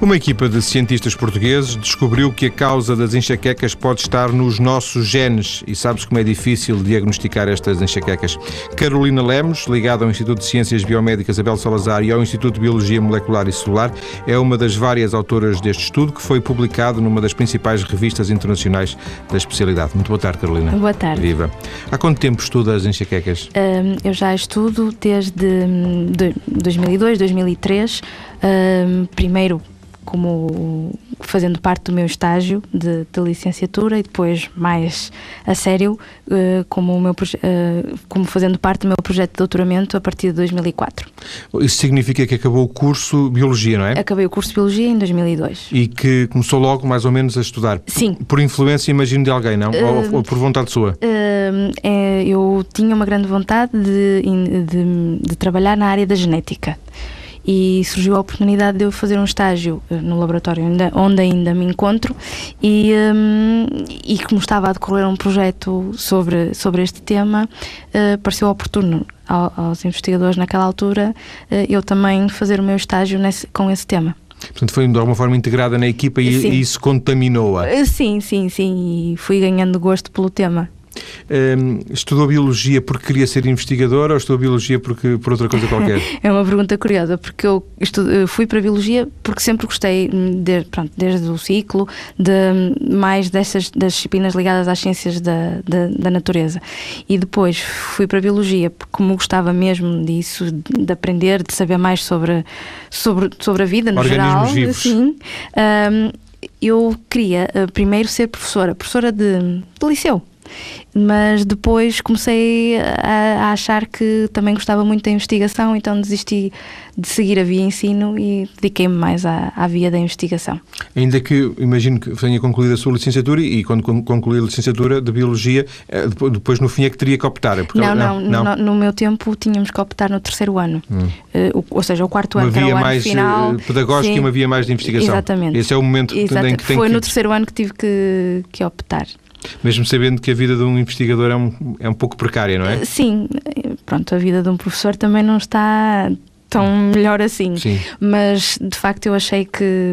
Uma equipa de cientistas portugueses descobriu que a causa das enxaquecas pode estar nos nossos genes e sabe-se como é difícil diagnosticar estas enxaquecas. Carolina Lemos, ligada ao Instituto de Ciências Biomédicas Abel Salazar e ao Instituto de Biologia Molecular e Celular, é uma das várias autoras deste estudo que foi publicado numa das principais revistas internacionais da especialidade. Muito boa tarde, Carolina. Boa tarde. Viva. Há quanto tempo estuda as enxaquecas? Um, eu já estudo desde hum, de 2002, 2003. Um, primeiro como fazendo parte do meu estágio de, de licenciatura e depois mais a sério uh, como, o meu, uh, como fazendo parte do meu projeto de doutoramento a partir de 2004. Isso significa que acabou o curso Biologia, não é? Acabei o curso Biologia em 2002. E que começou logo mais ou menos a estudar? Sim. Por influência, imagino, de alguém, não? Uh, ou, ou, por vontade sua? É, eu tinha uma grande vontade de, de, de trabalhar na área da genética e surgiu a oportunidade de eu fazer um estágio eh, no laboratório onde ainda me encontro e, um, e como estava a decorrer um projeto sobre, sobre este tema, uh, pareceu oportuno aos investigadores naquela altura uh, eu também fazer o meu estágio nesse, com esse tema. Portanto, foi de alguma forma integrada na equipa e, e isso contaminou-a. Sim, sim, sim, e fui ganhando gosto pelo tema. Um, estudou Biologia porque queria ser investigador ou estudou Biologia porque, por outra coisa qualquer? é uma pergunta curiosa, porque eu estudo, fui para Biologia porque sempre gostei, de, pronto, desde o ciclo, de mais dessas das disciplinas ligadas às ciências da, da, da, natureza. E depois fui para Biologia porque, como gostava mesmo disso, de aprender, de saber mais sobre, sobre, sobre a vida no Organismos geral. Vivos. Sim. Um, eu queria uh, primeiro ser professora, professora de, de liceu mas depois comecei a, a, achar que também gostava muito da investigação, então desisti de seguir a via ensino e dediquei-me mais à, à, via da investigação. Ainda que imagino que tenha concluído a sua licenciatura e quando concluí a licenciatura de Biologia, eh, depois no fim é que teria que optar? É não, não, não, no, no, meu tempo tínhamos que optar no terceiro ano, hum. uh, ou seja, o quarto uma ano, que era o ano mais final. pedagógica sim, e uma via mais de investigação. Exatamente. Esse é o momento Exatamente. em que tem Foi que... no terceiro ano que tive que, que optar. Mesmo sabendo que a vida de um investigador é um, é um pouco precária, não é? Sim, pronto, a vida de um professor também não está tão melhor assim. Sim. Mas de facto eu achei que.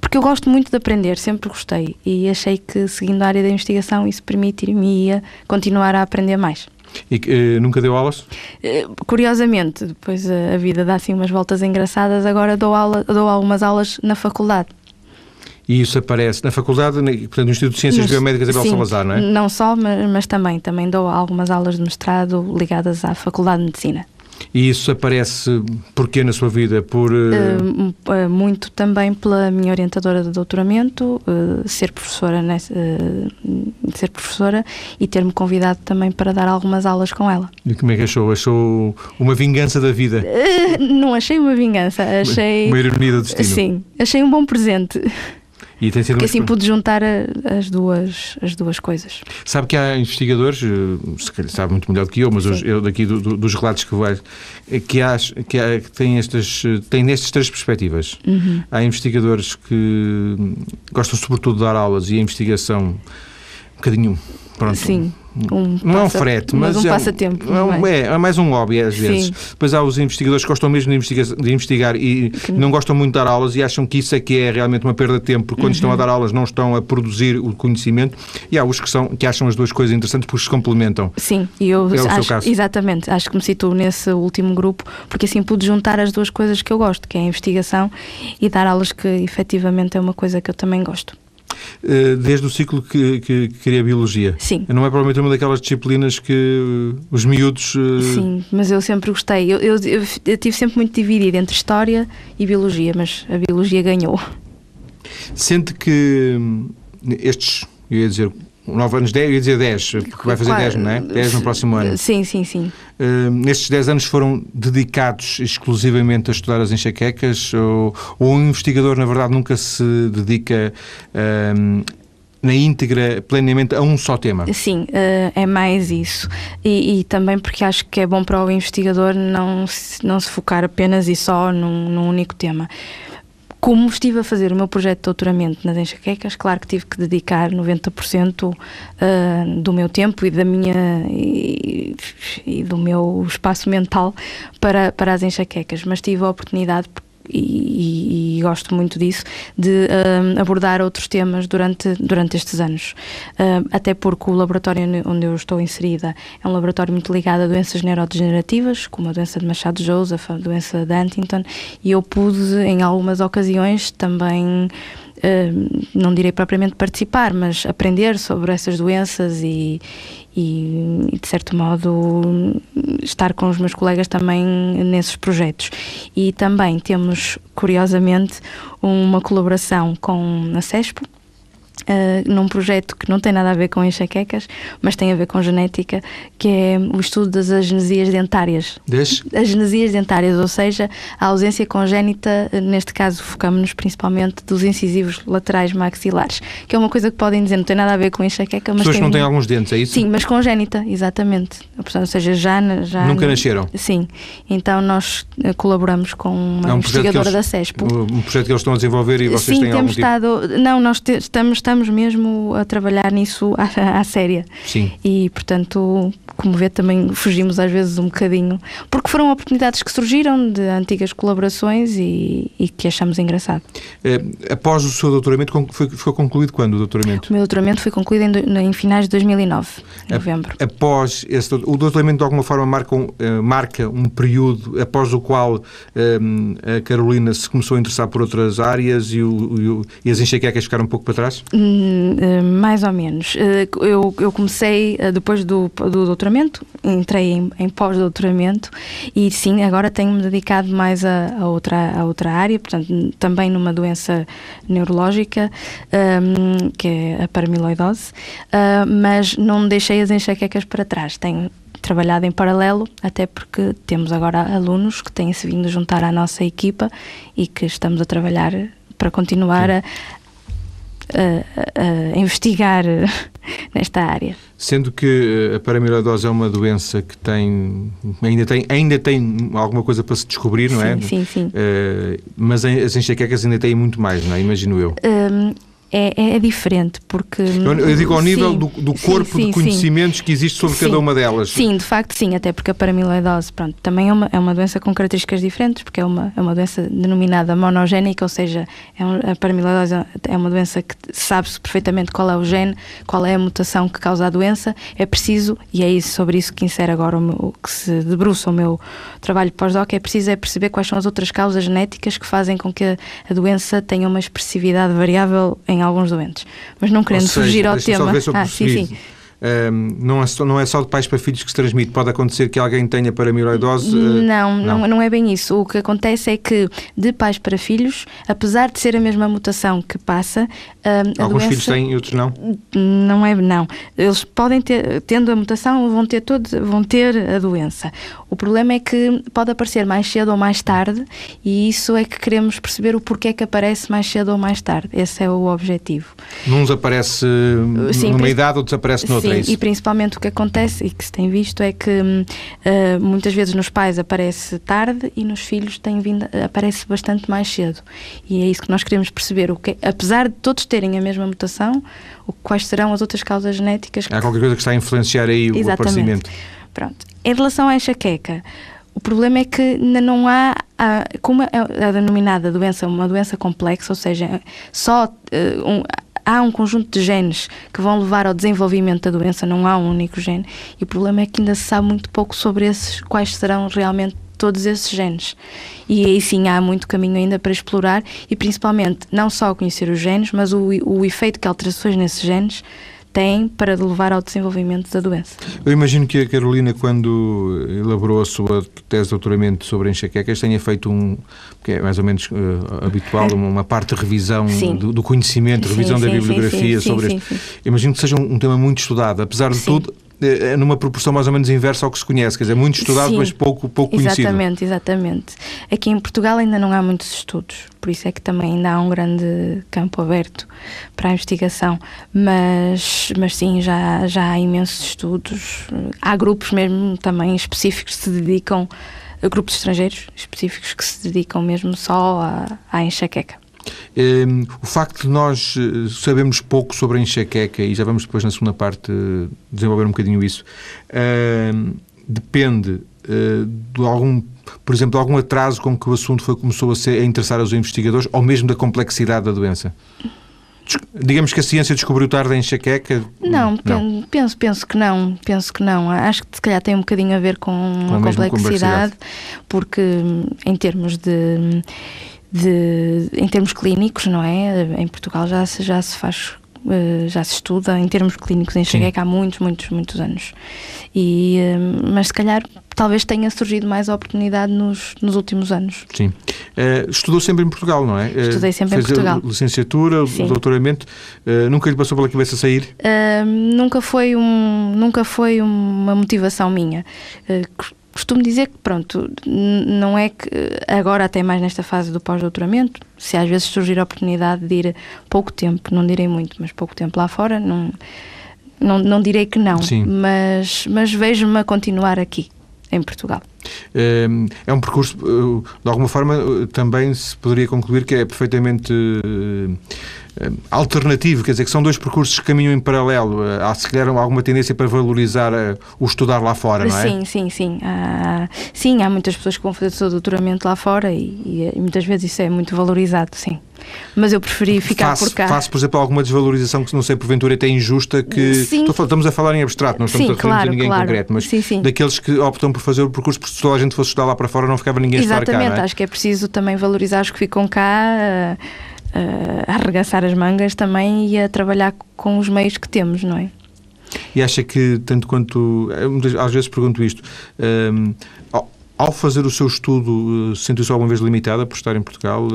Porque eu gosto muito de aprender, sempre gostei. E achei que seguindo a área da investigação isso permitiria continuar a aprender mais. E uh, nunca deu aulas? Uh, curiosamente, depois a, a, vida dá assim umas voltas engraçadas, agora dou, aula, dou algumas aulas na faculdade e isso aparece na faculdade, portanto, no Instituto de Ciências Mas, Biomédicas Abel sim, Salazar, não é? Não só, mas, mas, também. Também dou algumas aulas de mestrado ligadas à Faculdade de Medicina. E isso aparece porquê na sua vida? Por uh... Uh, muito também pela minha orientadora de doutoramento, uh, ser professora nessa, ser professora e ter-me convidado também para dar algumas aulas com ela. E como é que achou? Achou uma vingança da vida? não achei uma vingança, achei uma ironia do destino. Sim, achei um bom presente. E tem sido Porque assim pude juntar as, duas, as duas coisas. Sabe que há investigadores, eh, se calhar sabe muito melhor do que eu, mas os, eu daqui do, do, dos relatos que vai, que, há, que, há, que têm, estas, têm estas três perspectivas. Uhum. Há investigadores que gostam sobretudo de dar aulas e a investigação um bocadinho pronto, Sim. Um não é um frete, mas, mas um é, passatempo. Um, é, é, mais um hobby às vezes. Sim. Depois há os investigadores que gostam mesmo de, investiga de investigar e que... não gostam muito de dar aulas e acham que isso é que é realmente uma perda de tempo, porque quando uhum. estão a dar aulas não estão a produzir o conhecimento. E há os que, são, que acham as duas coisas interessantes porque se complementam. Sim, e eu é acho, exatamente, acho que me situo nesse último grupo, porque assim pude juntar as duas coisas que eu gosto, que é a investigação e dar aulas que efetivamente é uma coisa que eu também gosto. Eh, desde o ciclo que, que, que queria a Biologia. Sim. Não é provavelmente uma daquelas disciplinas que os miúdos... Eh, Sim, mas eu sempre gostei. Eu, eu, eu, eu tive sempre muito dividido entre História e Biologia, mas a Biologia ganhou. Sente que hum, estes, eu ia dizer 9 anos, 10, eu ia dizer 10, porque vai fazer 10, não é? 10 no próximo ano. Sim, sim, sim. Uh, nestes 10 anos foram dedicados exclusivamente a estudar as enxaquecas ou, ou um investigador, na verdade, nunca se dedica uh, na íntegra, plenamente, a um só tema? Sim, uh, é mais isso. E, e, também porque acho que é bom para o investigador não se, não se focar apenas e só num, num único tema. Como estive a fazer o meu projeto de doutoramento nas enxaquecas, claro que tive que dedicar 90% uh, ah, do meu tempo e da minha e, e, do meu espaço mental para, para as enxaquecas, mas tive a oportunidade e, e, gosto muito disso, de abordar outros temas durante, durante estes anos. até porque o laboratório onde eu estou inserida é um laboratório muito ligado a doenças neurodegenerativas, como a doença de Machado Joseph, a doença de Huntington, e eu pude, em algumas ocasiões, também não direi propriamente participar, mas aprender sobre essas doenças e, e, de certo modo, estar com os meus colegas também nesses projetos. E também temos, curiosamente, uma colaboração com a CESPO, Uh, num projeto que não tem nada a ver com enxaquecas, mas tem a ver com genética, que é o estudo das agenesias dentárias. Des? Agenesias dentárias, ou seja, a ausência congénita, neste caso focamos-nos principalmente dos incisivos laterais maxilares, que é uma coisa que podem dizer, não tem nada a ver com enxaqueca, mas Pessoas que não têm alguns dentes, é isso? Sim, mas congénita, exatamente. Portanto, ou seja, já... já Nunca nasceram? Sim. Então nós eh, colaboramos com uma é um investigadora eles, da CESPO. Um projeto que eles estão a desenvolver e vocês Sim, têm temos algum tipo... estado... Não, nós te... estamos estamos mesmo a trabalhar nisso à, à séria. Sim. E, portanto, como vê, também fugimos às vezes um bocadinho, porque foram oportunidades que surgiram de antigas colaborações e, e que achamos engraçado. É, após o seu doutoramento, foi, foi concluído quando o doutoramento? O meu doutoramento foi concluído em, em finais de 2009, em novembro. Após esse, o doutoramento, de alguma forma, marca um, uh, marca um período após o qual um, a Carolina se começou a interessar por outras áreas e, o, e, e as enxaquecas ficaram um pouco para trás? Hum, mais ou menos. Eu, eu comecei, depois do, do doutoramento, entrei em, em pós-doutoramento e sim, agora tenho-me dedicado mais a, a, outra, a outra área, portanto, também numa doença neurológica, um, que é a paramiloidose, uh, mas não deixei as enxaquecas para trás. Tenho trabalhado em paralelo, até porque temos agora alunos que têm-se vindo juntar à nossa equipa e que estamos a trabalhar para continuar a, a, a, investigar nesta área. Sendo que eh, a paramiloidose é uma doença que tem ainda tem ainda tem alguma coisa para se descobrir, não sim, é? Sim, sim. Uh, mas as enxaquecas ainda têm muito mais, não é? Imagino eu. Um, é, é, é, diferente, porque... Eu, eu digo ao nível sim, do, do, corpo sim, sim, de conhecimentos que existe sobre cada uma delas. Sim, de facto sim, até porque a paramiloidose pronto, também é uma, é uma doença com características diferentes, porque é uma, é uma doença denominada monogénica, ou seja, é um, a paramiloidose é uma doença que sabe-se perfeitamente qual é o gene, qual é a mutação que causa a doença, é preciso, e é isso, sobre isso que insere agora o meu, que se debruça o meu trabalho pós-doc, é preciso é perceber quais são as outras causas genéticas que fazem com que a, a doença tenha uma expressividade variável em em alguns doentes. Mas não querendo seja, fugir ao tema. ah, sim, sim. Um, não, é só, não é só de pais para filhos que se transmite. Pode acontecer que alguém tenha paramiloidose? Uh, não, não, não, é bem isso. O que acontece é que de pais para filhos, apesar de ser a mesma mutação que passa, alguns doença, filhos têm, outros não. Não é, não. Eles podem ter, tendo a mutação, vão ter todos, vão ter a doença. O problema é que pode aparecer mais cedo ou mais tarde, e isso é que queremos perceber o porquê que aparece mais cedo ou mais tarde. Esse é o objetivo. Uns aparece sim, numa idade, outros aparece noutra. Sim, é e principalmente o que acontece e que se tem visto é que uh, muitas vezes nos pais aparece tarde e nos filhos tem vindo, aparece bastante mais cedo. E é isso que nós queremos perceber. O que, apesar de todos terem a mesma mutação, quais serão as outras causas genéticas? Há qualquer coisa que está a influenciar aí o Exatamente. aparecimento. Pronto. Em relação à enxaqueca, o problema é que ainda não há, há como é a denominada doença uma doença complexa, ou seja, só uh, um, há um conjunto de genes que vão levar ao desenvolvimento da doença, não há um único gene. E o problema é que ainda se sabe muito pouco sobre esses, quais serão realmente todos esses genes. E aí sim há muito caminho ainda para explorar e principalmente não só conhecer os genes, mas o, o efeito que alterações nesses genes têm para levar ao desenvolvimento da doença. Eu imagino que a Carolina, quando elaborou a sua tese de doutoramento sobre enxaquecas, tenha feito um, que é mais ou menos uh, habitual, uma parte de revisão do, do, conhecimimento, sim, revisão sim, da bibliografia sim, sobre este. Imagino que seja um, um tema muito estudado, apesar de tudo é, é numa proporção mais ou menos inversa ao que se conhece, quer dizer, muito estudado, Sim, mas pouco, pouco conhecido. Exatamente, exatamente. Aqui em Portugal ainda não há muitos estudos, por isso é que também ainda há um grande campo aberto para a investigação, mas, mas sim, já, já há imensos estudos. Há grupos mesmo também específicos que se dedicam, grupos estrangeiros específicos que se dedicam mesmo só à, à enxaqueca. Um, o facto de nós eh, sabermos pouco sobre a enxaqueca, e já vamos depois na segunda parte desenvolver um bocadinho isso, um, depende de algum por exemplo, algum atraso com que o assunto foi, começou a, ser, a interessar os investigadores, ou mesmo da complexidade da doença? Digamos que a ciência descobriu tarde a enxaqueca? Não, não, penso, penso que não, penso que não. Acho que se calhar tem um bocadinho a ver com, com a, a complexidade, complexidade, porque em termos de, de, em termos clínicos, não é? Em Portugal já se, já se faz eh, já se estuda em termos clínicos em enxaqueca há muitos, muitos, muitos anos. E, eh, mas se calhar talvez tenha surgido mais oportunidade nos, nos últimos anos. Sim. Uh, estudou sempre em Portugal, não é? Estudei sempre em Portugal. licenciatura, Sim. doutoramento. Uh, nunca lhe passou pela cabeça sair? Nunca foi, um, nunca foi uma motivação minha costumo dizer que, pronto, não é que agora, até mais nesta fase do pós-doutoramento, se às vezes surgir a oportunidade de ir pouco tempo, não direi muito, mas pouco tempo lá fora, não, não, não direi que não, Sim. mas, mas vejo-me a continuar aqui, em Portugal. Ehm, é um percurso, eh, de alguma forma, eh, também se poderia concluir que é perfeitamente eh, alternativo, quer dizer, que são dois percursos que caminham em paralelo. Há, se calhar, alguma tendência para valorizar o estudar lá fora, não é? Sim, sim, sim. Há, sim, há muitas pessoas que vão fazer o seu doutoramento lá fora e, e muitas vezes isso é muito valorizado, sim mas eu preferi ficar faço, por cá. Faço, por exemplo, alguma desvalorização que não sei porventura até injusta que sim. estamos a falar em abstrato, não estamos sim, a referir claro, a ninguém claro. concreto, mas sim, sim. daqueles que optam por fazer o percurso porque se toda a gente fosse estudar lá para fora não ficava ninguém Exatamente, a estudar cá. Exatamente, é? acho que é preciso também valorizar os que ficam cá, a, arregaçar as mangas também e a trabalhar com os meios que temos, não é? E acha que, tanto quanto. Às vezes pergunto isto. Um, ao fazer o seu estudo, sentiu-se alguma vez limitada por estar em Portugal?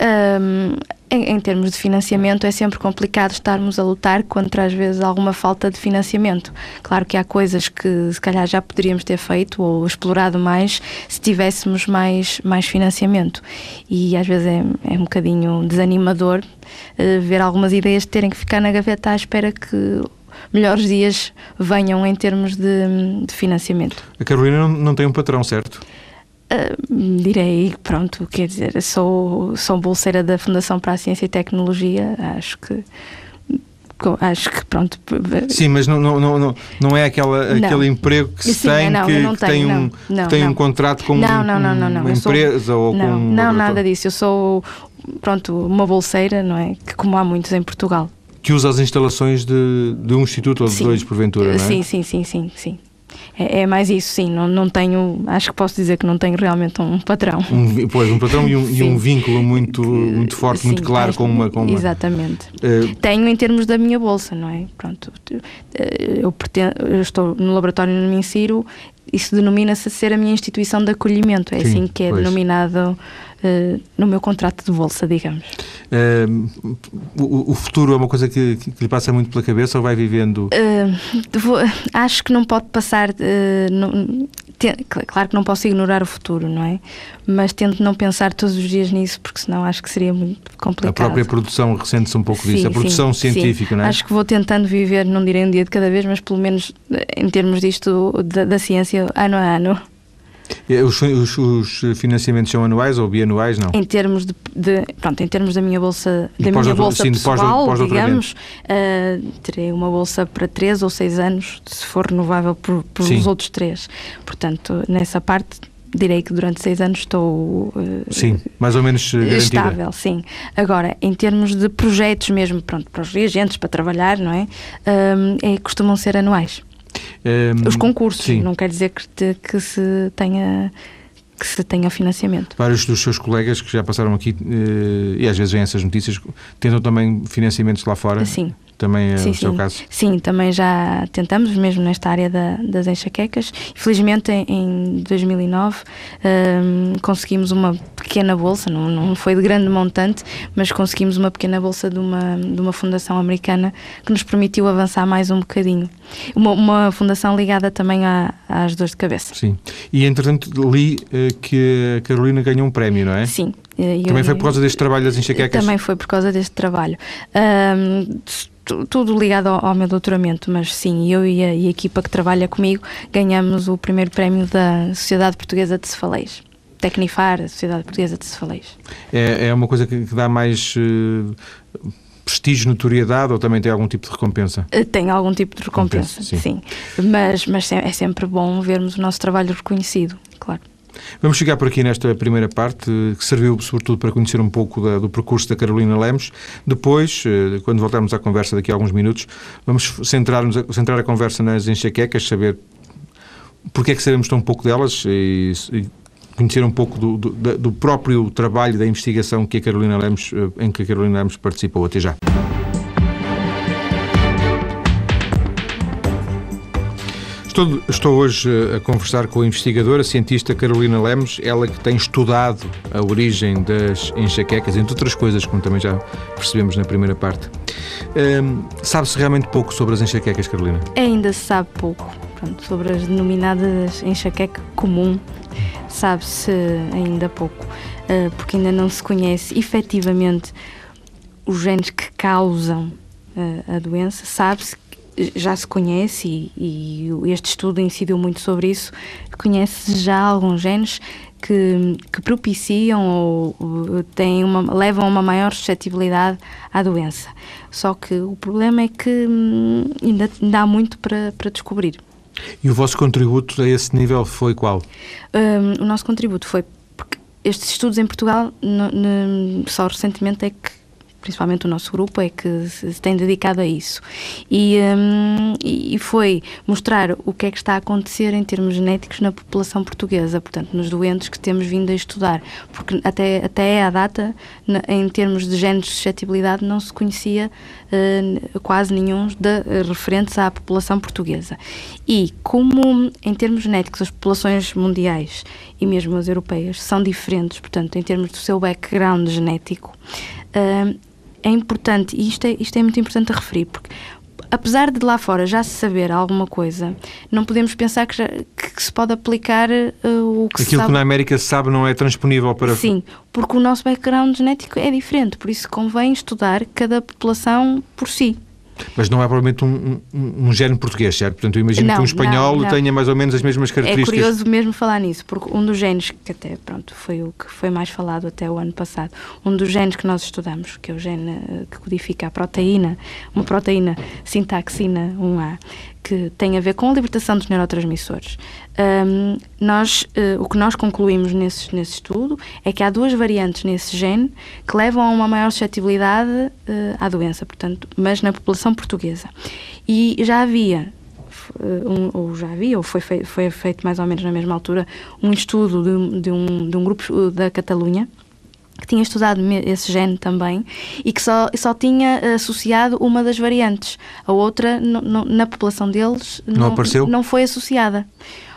Um, em, em, termos de financiamento, é sempre complicado estarmos a lutar contra, às vezes, alguma falta de financiamento. Claro que há coisas que, se calhar, já poderíamos ter feito ou explorado mais se tivéssemos mais, mais financiamento. E, às vezes, é, é um bocadinho desanimador uh, ver algumas ideias terem que ficar na gaveta à espera que melhores dias venham em termos de, de financiamento. A Carolina não, não tem um patrão, certo? Uh, direi, pronto, quer dizer, sou, sou bolseira da Fundação para a Ciência e Tecnologia, acho que acho que pronto. Sim, mas não, não, não, não é aquela, não. aquele emprego que se Sim, tem não, que, que tenho, tem, um, não, tem um contrato com não, não, não, não, não. uma empresa sou, ou não, com Não, nada disso. Eu sou pronto, uma bolseira, não é? Que como há muitos em Portugal. Que usa as instalações de, de um instituto ou de sim. dois, porventura, não é? Sim, sim, sim, sim, sim. É, é, mais isso, sim. Não, não tenho, acho que posso dizer que não tenho realmente um patrão. Um, pois, um patrão e um, e um vínculo muito, muito forte, sim, muito claro com uma, com uma. Exatamente. Uh, tenho em termos da minha bolsa, não é? Pronto. Eh, eu, pretendo, eu estou no laboratório onde me insiro, isso denomina-se ser a minha instituição de acolhimento. É sim, assim que é pois. denominado uh, no meu contrato de bolsa, digamos. Uh, o, o, futuro é uma coisa que, que, lhe passa muito pela cabeça ou vai vivendo? Uh, vou, acho que não pode passar. Não, te, claro que não posso ignorar o futuro, não é? Mas tento não pensar todos os dias nisso, porque senão acho que seria muito complicado. A própria produção ressente-se um pouco sim, disso, a produção sim, científica, sim. não é? Acho que vou tentando viver, não direi um dia de cada vez, mas pelo menos em termos disto da, da ciência, ano a ano. Os, os, os, financiamentos são anuais ou bianuais, não? Em termos de, de pronto, em termos da minha bolsa, da minha bolsa sim, pessoal, pós, digamos, uh, terei uma bolsa para três ou seis anos, se for renovável por, por os outros três. Portanto, nessa parte direi que durante seis anos estou uh, sim mais ou menos garantida. estável sim agora em termos de projetos mesmo pronto para os reagentes para trabalhar não é uh, é costumam ser anuais um, Os concursos, sim. não quer dizer que, te, que se tenha que se tenha financiamento. Vários dos seus colegas que já passaram aqui, eh, e às vezes vêm essas notícias, tentam também financiamentos lá fora? Sim. Também é sim, o seu sim. caso? Sim, também já tentamos, mesmo nesta área da, das enxaquecas. Felizmente, em, em 2009, um, conseguimos uma pequena bolsa, não, não foi de grande montante, mas conseguimos uma pequena bolsa de uma, de uma fundação americana que nos permitiu avançar mais um bocadinho. Uma, uma fundação ligada também à, às dores de cabeça. Sim. E, entretanto, li uh, que a Carolina ganhou um prémio, não é? Sim. Também eu, foi por causa deste trabalho das enxaquecas? Também foi por causa deste trabalho. Um, tudo ligado ao, ao, meu doutoramento, mas sim, eu e a, e a, equipa que trabalha comigo ganhamos o primeiro prémio da Sociedade Portuguesa de Cefaleias. Tecnifar, a Sociedade Portuguesa de Cefaleias. É, é uma coisa que, que dá mais. Uh, prestígio, notoriedade ou também tem algum tipo de recompensa? Eh, tem algum tipo de recompensa, recompensa sim. sim. Mas, mas é sempre bom vermos o nosso trabalho reconhecido, claro. Vamos chegar por aqui nesta primeira parte, que serviu sobretudo para conhecer um pouco da, do percurso da Carolina Lemos. Depois, eh, quando voltarmos à conversa daqui a alguns minutos, vamos centrar, centrar a conversa nas enxaquecas, saber porque é que sabemos tão pouco delas e, e conhecer um pouco do, do, do, próprio trabalho da investigação que a Carolina Lemos, eh, em que a Carolina Lemos participou. Até já. Estou, estou, hoje eh, a conversar com a investigadora, a cientista Carolina Lemos, ela que tem estudado a origem das enxaquecas, entre outras coisas, como também já percebemos na primeira parte. Um, Sabe-se realmente pouco sobre as enxaquecas, Carolina? Ainda se sabe pouco. Pronto, sobre as denominadas enxaqueca comum, sabe-se ainda pouco, uh, porque ainda não se conhece efetivamente os genes que causam uh, a doença. Sabe-se já se conhece e, e, este estudo incidiu muito sobre isso, conhece já alguns genes que, que propiciam ou, ou têm uma, levam a uma maior suscetibilidade à doença. Só que o problema é que hum, ainda, ainda há muito para, para descobrir. E o vosso contributo a esse nível foi qual? Um, o nosso contributo foi porque estes estudos em Portugal no, no, só recentemente é que principalmente o nosso grupo, é que se tem dedicado a isso. E, um, e foi mostrar o que é que está a acontecer em termos genéticos na população portuguesa, portanto, nos doentes que temos vindo a estudar, porque até, até à data, em termos de genes de suscetibilidade, não se conhecia uh, quase nenhum de, uh, referentes à população portuguesa. E como, em termos genéticos, as populações mundiais e mesmo as europeias são diferentes, portanto, em termos do seu background genético, uh, é importante, e isto é, isto é muito importante a referir, porque apesar de lá fora já se saber alguma coisa, não podemos pensar que, já, que se pode aplicar uh, o que Aquilo que na América se sabe não é transponível para... Sim, porque o nosso background genético é diferente, por isso convém estudar cada população por si. Mas não é provavelmente um, um, um género português, certo? Portanto, eu imagino não, que um espanhol não, não. tenha mais ou menos as mesmas características. É curioso mesmo falar nisso, porque um dos genes, que até pronto, foi o que foi mais falado até o ano passado, um dos genes que nós estudamos, que é o gene eh, que codifica a proteína, uma proteína sintaxina 1A, que tem a ver com a libertação dos neurotransmissores. Um, nós, uh, o que nós concluímos nesse, nesse estudo é que há duas variantes nesse gene que levam a uma maior suscetibilidade uh, à doença, portanto, mas na população portuguesa. E já havia uh, um, ou já havia, ou foi, fei foi feito mais ou menos na mesma altura, um estudo de, de, um, de um grupo da Catalunha, que tinha estudado esse gene também e que só, só tinha associado uma das variantes. A outra, na população deles, não, não, apareceu? não foi associada.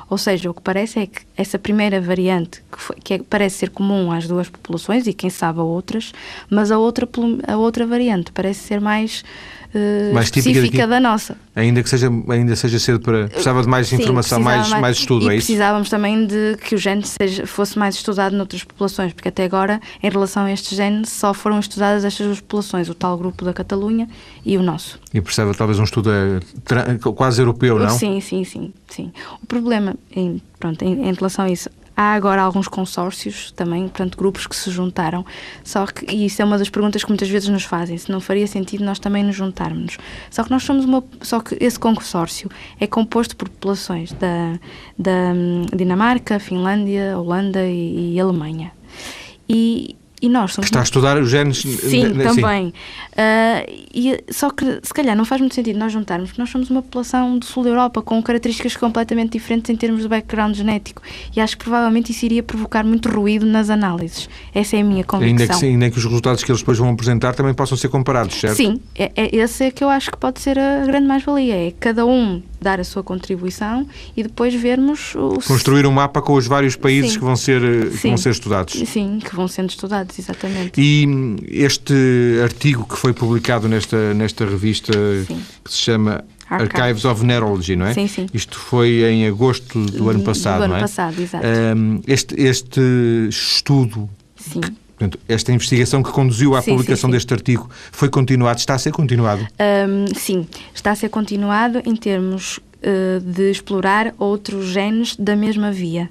Ou seja, o que parece é que essa primeira variante, que, foi, que é, parece ser comum às duas populações e quem sabe a outras, mas a outra, a outra variante parece ser mais uh, mais específica da nossa. Ainda que seja, ainda seja cedo para. Precisava de mais Sim, informação, mais, mais, mais estudo, e é isso? precisávamos também de que o gene seja, fosse mais estudado noutras populações, porque até agora, em relação a este gene, só foram estudadas estas duas populações, o tal grupo da Catalunha e o nosso. E precisava talvez um estudo eh, quase europeu, não? Sim, sim, sim. sim. O problema, em, pronto, em, em relação a isso, Há agora alguns consórcios também, portanto, grupos que se juntaram. Só que, e isso é uma das perguntas que muitas vezes nos fazem, se não faria sentido nós também nos juntarmos. Só que nós somos uma. Só que esse consórcio é composto por populações da, da hum, Dinamarca, Finlândia, Holanda e, e Alemanha. E, e nós somos. Que está a estudar os genes. Sim, também. Uh, e, só que, se calhar, não faz muito sentido nós juntarmos, porque nós somos uma população do sul da Europa com características completamente diferentes em termos de background genético. E acho que provavelmente isso iria provocar muito ruído nas análises. Essa é a minha convicção. Ainda que, ainda que os resultados que eles depois vão apresentar também possam ser comparados, certo? Sim, é, é, esse é que eu acho que pode ser a grande mais-valia. É cada um dar a sua contribuição e depois vermos... O... Construir um mapa com os vários países que vão, ser, que vão ser estudados. Sim, que vão sendo estudados, exatamente. E este artigo que foi publicado nesta, nesta revista sim. que se chama Archives of Neurology, não é? Sim, sim. Isto foi em agosto do ano passado, do ano não é? passado, exato. Um, este, este estudo Sim. Portanto, esta investigação que conduziu à sim, publicação sim, deste artigo foi continuado, está a ser continuado? Um, sim, está a ser continuado em termos de explorar outros genes da mesma via.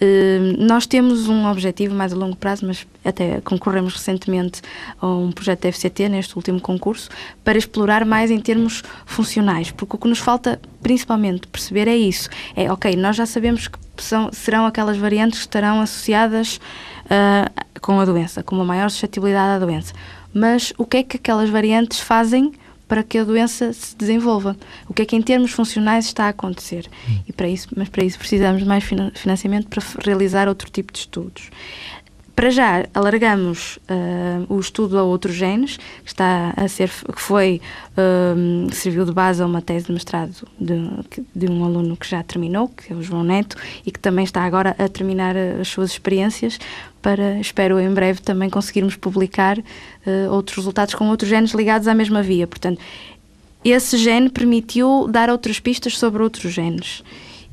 Uh, nós temos um objetivo mais a longo prazo, mas até concorremos recentemente a um projeto da FCT, neste último concurso, para explorar mais em termos funcionais, porque o que nos falta principalmente perceber é isso. É, ok, nós já sabemos que são, serão aquelas variantes que estarão associadas uh, com a doença, com uma maior suscetibilidade à doença. Mas o que é que aquelas variantes fazem para que a doença se desenvolva. O que é que em termos funcionais está a acontecer? E para isso, mas para isso precisamos de mais financiamento para realizar outro tipo de estudos. Para já, alargamos uh, o estudo a outros genes, que, está a ser, que foi, uh, serviu de base a uma tese de mestrado de, de, um aluno que já terminou, que é o João Neto, e que também está agora a terminar as suas experiências, para, espero em breve, também conseguirmos publicar uh, outros resultados com outros genes ligados à mesma via. Portanto, esse gene permitiu dar outras pistas sobre outros genes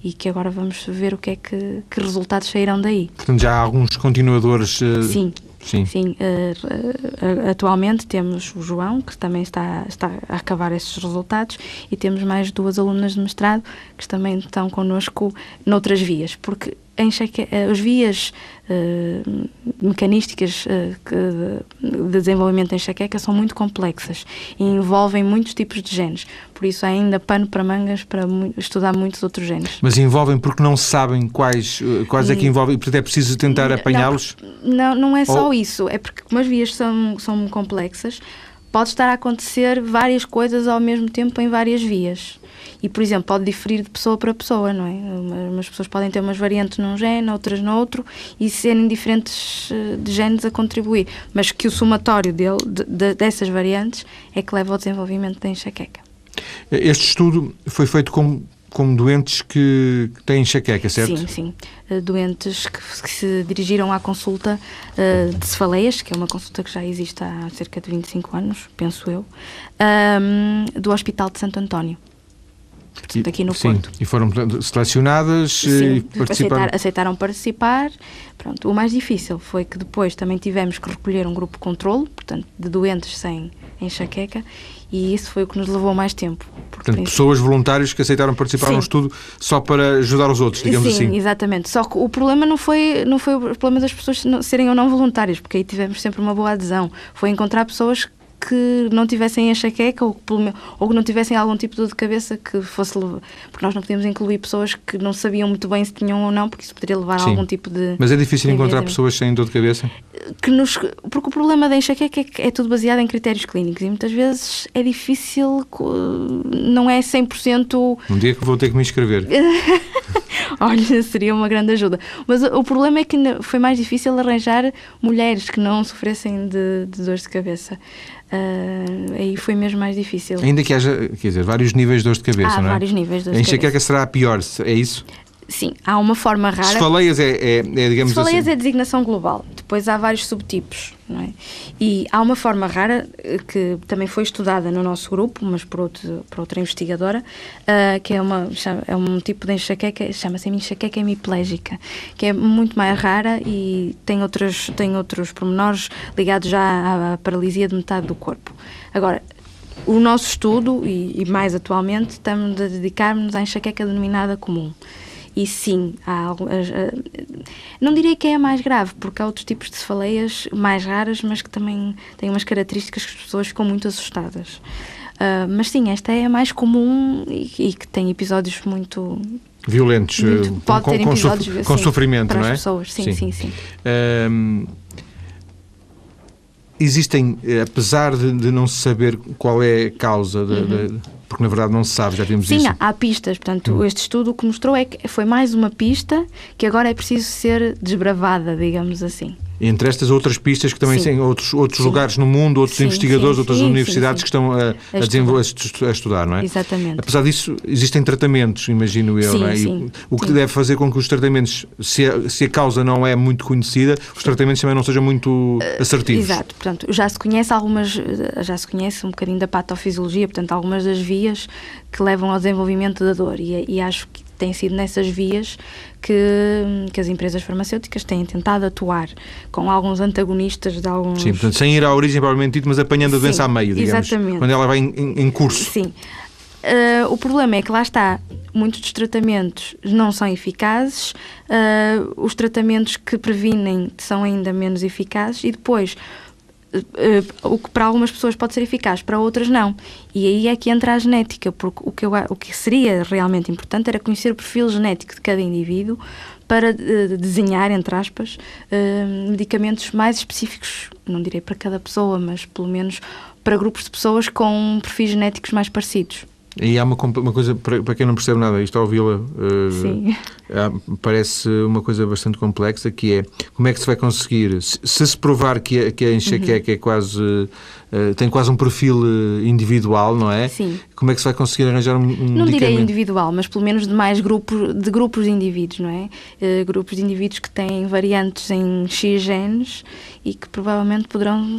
e que agora vamos ver o que é que, que resultados sairão daí. Portanto, já há alguns continuadores. Uh... Sim. Sim, Sim uh, atualmente temos o João, que também está, está a acabar esses resultados, e temos mais duas alunas de mestrado que também estão connosco noutras vias, porque enxaque... as vias uh, mecanísticas uh, de desenvolvimento em enxaqueca são muito complexas e envolvem muitos tipos de genes. Por isso há ainda pano para mangas para estudar muitos outros genes. Mas envolvem porque não sabem quais, eh, quais é que envolvem e portanto é preciso tentar apanhá-los? Não, não, é só Ou... isso. É porque como as vias são, são complexas, pode estar a acontecer várias coisas ao mesmo tempo em várias vias. E, por exemplo, pode diferir de pessoa para pessoa, não é? Umas pessoas podem ter umas variantes num gene, outras no outro, e serem diferentes eh, de genes a contribuir. Mas que o somatório dele, de, de, dessas variantes é que leva ao desenvolvimento da enxaqueca. Este estudo foi feito com como doentes que têm enxaqueca, certo? Sim, sim. Eh, doentes que, que se dirigiram à consulta uh, de cefaleias, que é uma consulta que já existe há cerca de 25 anos, penso eu, um, do Hospital de Santo António portanto, aqui no Sim, Porto. e foram selecionadas eh, Sim, e participaram. Aceitar, aceitaram participar. Pronto, o mais difícil foi que depois também tivemos que recolher um grupo de controle, portanto, de doentes sem enxaqueca, e isso foi o que nos levou mais tempo. Portanto, pessoas voluntárias que aceitaram participar Sim. num estudo só para ajudar os outros, digamos Sim, assim. Sim, exatamente. Só que o problema não foi, não foi o problema das pessoas serem ou não voluntárias, porque aí tivemos sempre uma boa adesão. Foi encontrar pessoas que não tivessem enxaqueca ou, ou que não tivessem algum tipo de dor de cabeça que fosse porque nós não podíamos incluir pessoas que não sabiam muito bem se tinham ou não porque isso poderia levar Sim. a algum tipo de mas é difícil encontrar pessoas sem dor de cabeça? Que nos porque o problema da enxaqueca é que é tudo baseado em critérios clínicos e muitas vezes é difícil não é 100% um dia que vou ter que me inscrever olha, seria uma grande ajuda mas o problema é que foi mais difícil arranjar mulheres que não sofressem de, de dores de cabeça Uh, aí foi mesmo mais difícil. Ainda que haja, quer dizer, vários níveis de dores de cabeça, Há não é? vários níveis de dores de cabeça. será a pior, é isso? Sim, há uma forma rara. Cefaleias é, é, é digamos Cefaleias assim... é designação global. Depois há vários subtipos, não é? E há uma forma rara eh, que também foi estudada no nosso grupo, mas por, outro, por outra investigadora, uh, que é, uma, é um tipo de enxaqueca, chama-se enxaqueca hemiplégica, que é muito mais rara e tem outros, tem outros pormenores ligados já à, à paralisia de metade do corpo. Agora, o nosso estudo, e, e mais atualmente, estamos a dedicar-nos à enxaqueca denominada comum. E sim, há, não diria que é a mais grave, porque há outros tipos de cefaleias mais raras, mas que também têm umas características que as pessoas ficam muito assustadas. Uh, mas sim, esta é a mais comum e, e que tem episódios muito violentos, muito, eh, pode com, ter episódios, com, com sim, sofrimento, para não é? As pessoas. Sim, sim, sim. sim. existem, eh, apesar de, de, não se saber qual é a causa uhum. Porque na verdade não se sabe, já vimos Sim, isso. Sim, há, pistas. Portanto, hum. este estudo o que mostrou é que foi mais uma pista que agora é preciso ser desbravada, digamos assim. Entre estas outras pistas que também têm outros, outros lugares no mundo, outros sim, investigadores, outras universidades que estão a, a, desenvolver, a, estudar, não é? Exatamente. Apesar disso, existem tratamentos, imagino eu, não é? Sim, o que deve fazer com que os tratamentos, se a, se a causa não é muito conhecida, os tratamentos também não sejam muito uh, assertivos. Exato. Portanto, já se conhece algumas, já se conhece um bocadinho da patofisiologia, portanto, algumas das vias que levam ao desenvolvimento da dor e, e acho que tem sido nessas vias que, que as empresas farmacêuticas têm tentado atuar com alguns antagonistas de alguns... Sim, portanto, sem ir à origem provavelmente dito, mas apanhando a doença Sim, a meio, digamos. Exatamente. Quando ela vai em, em curso. Sim. Uh, o problema é que lá está, muitos dos tratamentos não são eficazes, uh, os tratamentos que previnem são ainda menos eficazes e depois o que para algumas pessoas pode ser eficaz, para outras não. E aí é que entra a genética, porque o que, eu, o que seria realmente importante era conhecer o perfil genético de cada indivíduo para uh, desenhar, entre aspas, uh, medicamentos mais específicos, não direi para cada pessoa, mas pelo menos para grupos de pessoas com perfis genéticos mais parecidos. E há uma, uma coisa, para, quem não percebe nada, isto ao ouvi-la, uh, parece uma coisa bastante complexa, que é como é que se vai conseguir, se se, se provar que a, que a enxaqueca uhum. é quase, uh, tem quase um perfil eh, individual, não é? Sim. Como é que se vai conseguir arranjar um, um Não direi individual, mas pelo menos de mais grupos, de grupos de indivíduos, não é? Uh, grupos de indivíduos que têm variantes em X genes e que provavelmente poderão,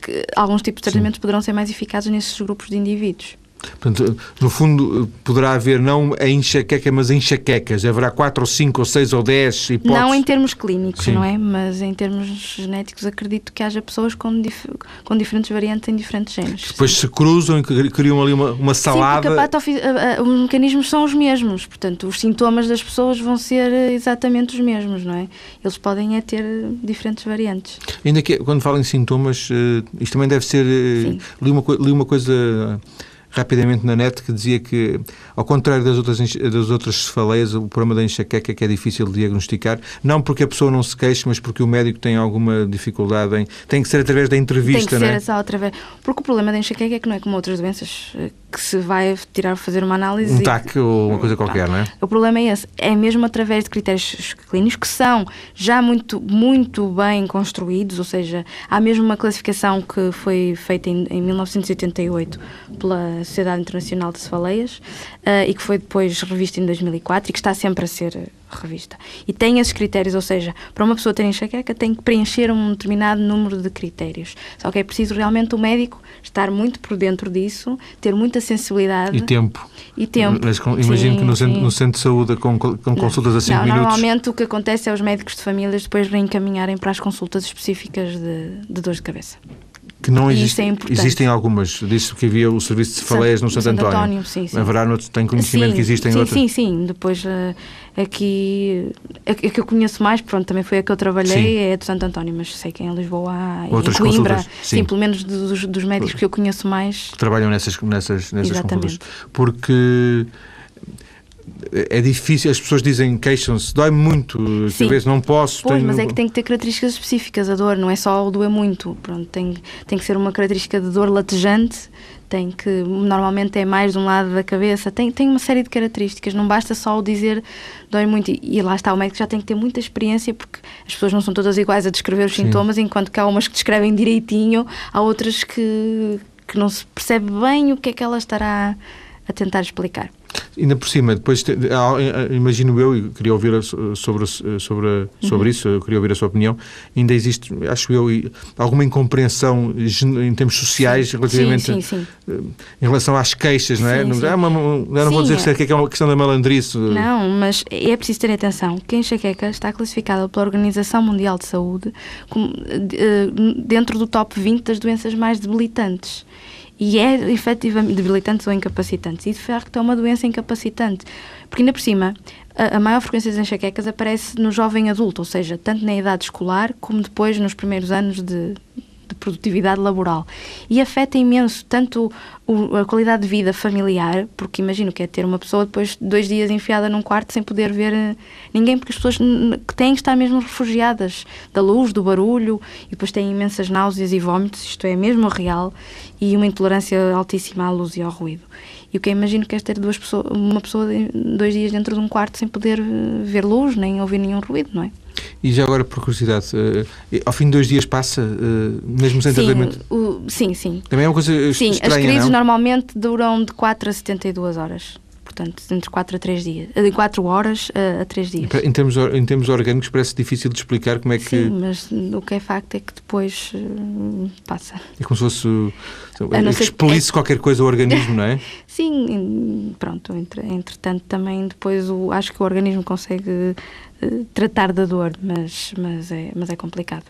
que alguns tipos de tratamentos Sim. poderão ser mais eficazes nesses grupos de indivíduos. Portanto, no fundo, poderá haver não a enxaqueca, mas enxaquecas. Haverá 4 ou 5 ou 6 ou 10 hipóteses. Não em termos clínicos, Sim. não é? Mas em termos genéticos, acredito que haja pessoas com, dif com diferentes variantes em diferentes genes. Depois se cruzam e criam ali uma, uma salada. Sim, porque a a, os mecanismos são os mesmos. Portanto, os sintomas das pessoas vão ser exatamente os mesmos, não é? Eles podem é ter diferentes variantes. Ainda que, quando falam em sintomas, eh, isto também deve ser. Eh, li uma, li uma coisa rapidamente na net que dizia que, ao contrário das outras, das outras cefaleias, o problema da enxaqueca é que é difícil de diagnosticar, não porque a pessoa não se queixe, mas porque o médico tem alguma dificuldade em... Tem que ser através da entrevista, Tem que ser é? só através... Porque o problema da enxaqueca é que não é como outras doenças eh, que se vai tirar, fazer uma análise... Um TAC ou uma coisa qualquer, não é? O problema é esse. É mesmo através de critérios clínicos que são já muito, muito bem construídos, ou seja, há mesmo uma classificação que foi feita em, em 1988 pela Sociedade Internacional de Cefaleias uh, e que foi depois revista em 2004 e que está sempre a ser revista. E tem esses critérios, ou seja, para uma pessoa ter enxaqueca tem que preencher um determinado número de critérios. Só que é preciso realmente o médico estar muito por dentro disso, ter muita sensibilidade. E tempo. E tempo. Mas com, imagino sim, que no centro, no centro, de saúde, com, com consultas a 5 minutos. Normalmente o que acontece é os médicos de famílias depois reencaminharem para as consultas específicas de, de dor de cabeça que não existe, é existem algumas. Disse que havia o serviço de cefaleias no Santo, Santo António. António sim, sim. Haverá, tem conhecimento sim, que existem sim, outras? Sim, sim. Depois uh, aqui, a, a, que eu conheço mais, pronto, também foi a que eu trabalhei, sim. é do Santo António, mas sei que em Lisboa há, outras em Coimbra, sim. sim. pelo menos dos, dos médicos que eu conheço mais. Trabalham nessas, nessas, nessas consultas. Porque é difícil, as pessoas dizem, queixam-se, dói muito, Sim. vezes não posso. Pois, tenho... mas é que tem que ter características específicas a dor, não é só doer muito. Pronto, tem, tem que ser uma característica de dor latejante, tem que, normalmente é mais de um lado da cabeça, tem, tem uma série de características, não basta só o dizer dói muito. E, e lá está, o médico já tem que ter muita experiência, porque as pessoas não são todas iguais a descrever os Sim. sintomas, enquanto que há umas que descrevem direitinho, há outras que, que não se percebe bem o que é que ela estará a tentar explicar. Ainda por cima, depois imagino eu, e queria ouvir sobre, sobre, uhum. sobre isso, eu queria ouvir a sua opinião, ainda existe, acho eu, alguma incompreensão em termos sociais sim. relativamente sim, sim, eh, em relação às queixas, não é? Não, é uma, não vou dizer é. que é uma questão da malandrice. Não, mas é preciso ter atenção que a enxaqueca está classificada pela Organização Mundial de Saúde como, eh, dentro do top 20 das doenças mais debilitantes e é efetivamente debilitantes ou incapacitantes. E de facto é uma doença incapacitante. Porque ainda por cima, a, a maior frequência das enxaquecas aparece no jovem adulto, ou seja, tanto na idade escolar como depois nos primeiros anos de, de produtividade laboral. E afeta imenso tanto o, a qualidade de vida familiar, porque imagino que é ter uma pessoa depois dois dias enfiada num quarto sem poder ver eh, ninguém, porque as pessoas que têm que estar mesmo refugiadas da luz, do barulho, e depois têm imensas náuseas e vômitos, isto é mesmo real, e uma intolerância altíssima à luz e ao ruído. E o que eu imagino que é ter duas pessoas, uma pessoa dois dias dentro de um quarto sem poder eh, ver luz, nem ouvir nenhum ruído, não é? E já agora, por curiosidade, uh, ao fim de dois dias passa, uh, mesmo sem sim, tratamento? O, sim, sim. Também é uma coisa sim, estranha, as crises não? normalmente duram de 4 a 72 horas portanto, entre 4 a 3 dias, de 4 horas a, a 3 dias. Em termos, em termos orgânicos parece difícil de explicar como é que... Sim, mas o que é facto é que depois uh, passa. É como se fosse... expelisse é... qualquer coisa ao organismo, não é? Sim, pronto, entre, entretanto também depois o, acho que o organismo consegue tratar da dor, mas, mas, é, mas é complicado.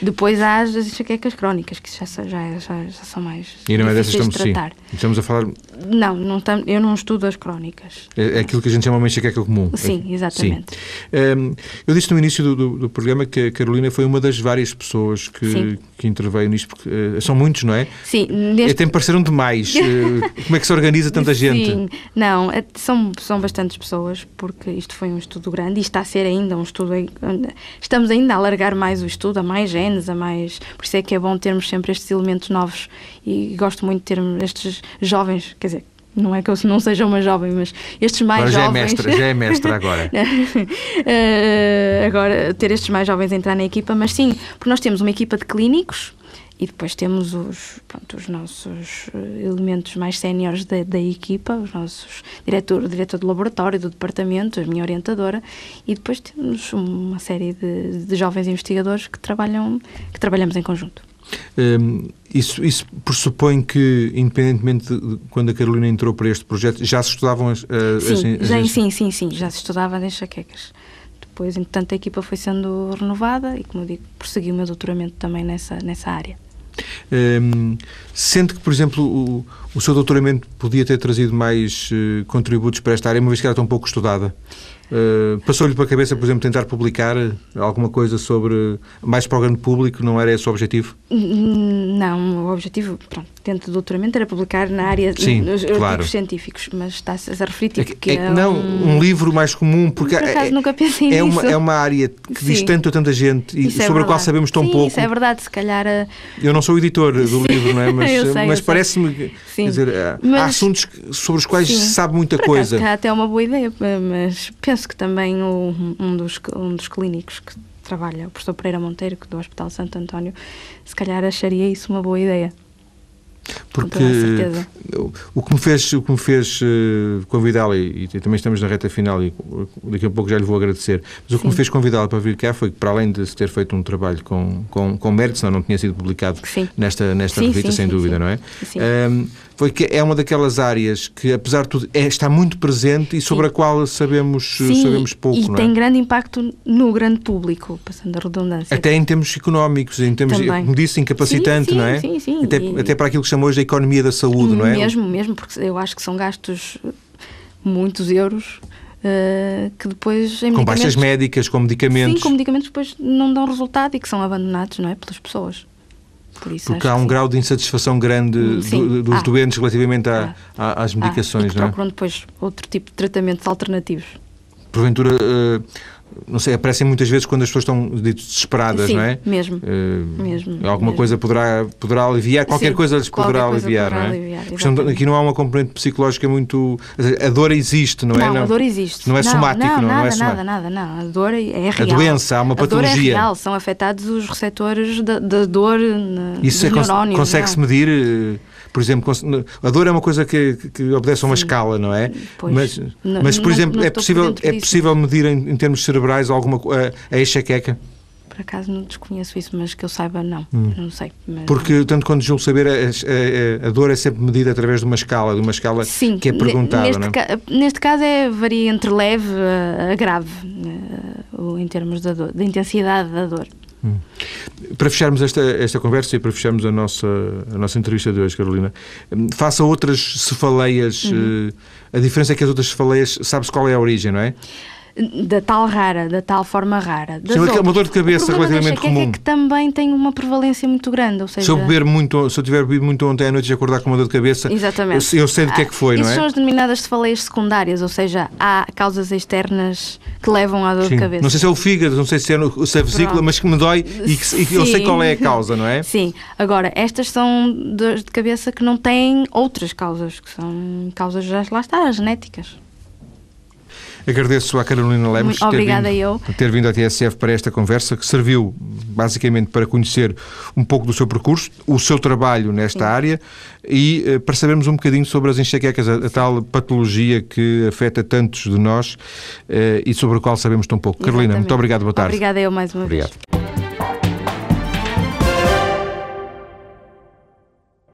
Depois há as enxaquecas crónicas, que já, já, já, já são mais e não é dessas estamos, de tratar. Sim. Estamos a falar... Não, não tam, eu não estudo as crónicas. É, é aquilo que a gente chama uma enxaqueca comum. Sim, exatamente. Sim. Um, eu disse no início do, do, do, programa que a Carolina foi uma das várias pessoas que, que interveio nisto, porque uh, são muitos, não é? Sim. Neste... Até me pareceram demais. uh, como é que se organiza tanta gente? Sim, não, é, são, são bastantes pessoas, porque isto foi um estudo grande e está a ser ainda um estudo. Estamos ainda a alargar mais o estudo, a mais genes, a mais. Por isso é que é bom termos sempre estes elementos novos e gosto muito de termos estes jovens, quer dizer, não é que eu não seja uma jovem, mas estes mais agora já jovens. É mestra, já é mestra agora. uh, agora, ter estes mais jovens entrar na equipa, mas sim, porque nós temos uma equipa de clínicos e depois temos os, pronto, os nossos eh, elementos mais séniores da, da, equipa, os nossos diretor, diretor do laboratório, do departamento, a minha orientadora, e depois temos uma série de, de jovens investigadores que trabalham, que trabalhamos em conjunto. Um, isso, isso pressupõe que, independentemente de quando a Carolina entrou para este projeto, já se estudavam as, sim, as, já, as... sim, sim, sim, já se estudava as enxaquecas. Depois, entretanto, a equipa foi sendo renovada e, como eu digo, prossegui o meu doutoramento também nessa, nessa área. Um, sente que, por exemplo, o, o seu doutoramento podia ter trazido mais uh, contributos para esta área, uma vez que era tão pouco estudada? Uh, Passou-lhe para a cabeça, por exemplo, tentar publicar alguma coisa sobre mais para o grande público? Não era esse o objetivo? Não, o objetivo, pronto, dentro do doutoramento era publicar na área Sim, dos claro. científicos, mas está-se a referir tipo, é, que é, é não, um... um... livro mais comum, porque Por acaso, é, nunca pensei é, nisso. uma, é uma área que Sim. diz tanto a tanta gente e Isso é sobre a qual sabemos tão Sim, pouco. Isso é verdade, se calhar. a- Eu não sou editor do Sim, livro, não é? Mas, mas parece-me há, Mas- há assuntos sobre os quais se sabe muita Por coisa. acaso, até é uma boa ideia, mas penso que também o- um, dos, um dos clínicos que trabalha, o professor Pereira Monteiro, que do Hospital Santo António, se calhar acharia isso uma boa ideia. Porque o- que me fez, o que me fez eh, convidá-la, e, e também estamos na reta final, e daqui a pouco já lhe vou agradecer, mas o que me Sim. fez convidá-la para vir cá foi que, para além de se ter feito um trabalho com, com, com mérito, senão não tinha sido publicado Sim. nesta, nesta Sim, revista, sim, sem dúvida, não é? Sim. Ahm, foi que é uma daquelas áreas que, apesar de tudo, é- está muito presente e sobre a qual sabemos, Sim, sabemos pouco, e é? tem grande impacto no grande público, passando a redundância. Até em termos económicos, em termos, Também. como disse, incapacitante, Sim, sim, não é? sim, sim. Até, E- até para aquilo que chamou hoje de economia da saúde, não é? Mesmo, mesmo, porque eu acho que são gastos eh, muitos euros eh, que depois Com baixas médicas, com medicamentos. Sim, com medicamentos depois não dão resultado e que são abandonados, não é? Pelas pessoas. Por isso Porque há que um sim. grau de insatisfação grande Hum, do- dos Ah. doentes relativamente à- às Ah, e medicações, que não é? procuram depois outro tipo de tratamentos alternativos. Porventura, eh, não sei, aparecem muitas vezes quando as pessoas estão dito, desesperadas, Sim, não é? mesmo. Eh, Mesmo, Alguma mesmo. coisa poderá, poderá aliviar, qualquer Sim, coisa lhes poderá aliviar, poderá não é? aliviar, Portanto, aqui não há uma componente psicológica muito. A dor existe, não é? Não, a dor existe. Não é somático, não, não, não nada, é somático. nada, nada, não. A dor é real. doença, há uma A dor é patologia. real, são afetados os receptores da, da dor na, Isso é, dos neurónios. consegue-se não. medir, eh, por exemplo, a dor é uma coisa que, que obedece a uma escala, não é? Pois, mas, não- mas, por não- exemplo, não é possível, é possível medir em, em termos cerebrais alguma a, a enxaqueca? Por acaso não desconheço isso, mas que eu saiba, não. Não sei. mas- Hum. Porque, tanto quanto julgo saber, a, a- a dor é sempre medida através de uma escala, de uma escala Sim, que é perguntada, neste, é? ca- neste caso é, varia entre leve a, grave, eh, em termos da, dor, da intensidade da dor. Para fecharmos esta, esta conversa e para fecharmos a nossa, a nossa entrevista de hoje, Carolina, hum, faça outras cefaleias. Uhum. eh, A diferença é que as outras cefaleias, sabe-se qual é a origem, não é? Da tal rara, da tal forma rara. Das Sim, é uma dor de cabeça relativamente comum. É que também tem uma prevalência muito grande, ou seja... Se eu, beber muito, se eu tiver bebido muito ontem à noite e acordar com uma dor de cabeça, Exatamente. eu, eu sei do que é que foi, Isso não é? são as denominadas cefaleias secundárias, ou seja, há causas externas que levam à dor Sim. de cabeça. Não sei se é o fígado, não sei se é, no, se é a vesícula, Pronto. mas que me dói e que, e que eu sei qual é a causa, não é? Sim, agora, estas são dores de cabeça que não têm outras causas, que são causas, já lá está, genéticas. Agradeço à Carolina Lemos ter, vindo, eu. ter vindo à TSF para esta conversa, que serviu basicamente para conhecer um pouco do seu percurso, o seu trabalho nesta Sim. área e eh, para sabermos um bocadinho sobre as enxaquecas, a, a tal patologia que afeta tantos de nós eh, e sobre a qual sabemos tão pouco. Carolina, Exatamente. muito obrigado, boa tarde. Obrigada eu mais uma Obrigado. vez.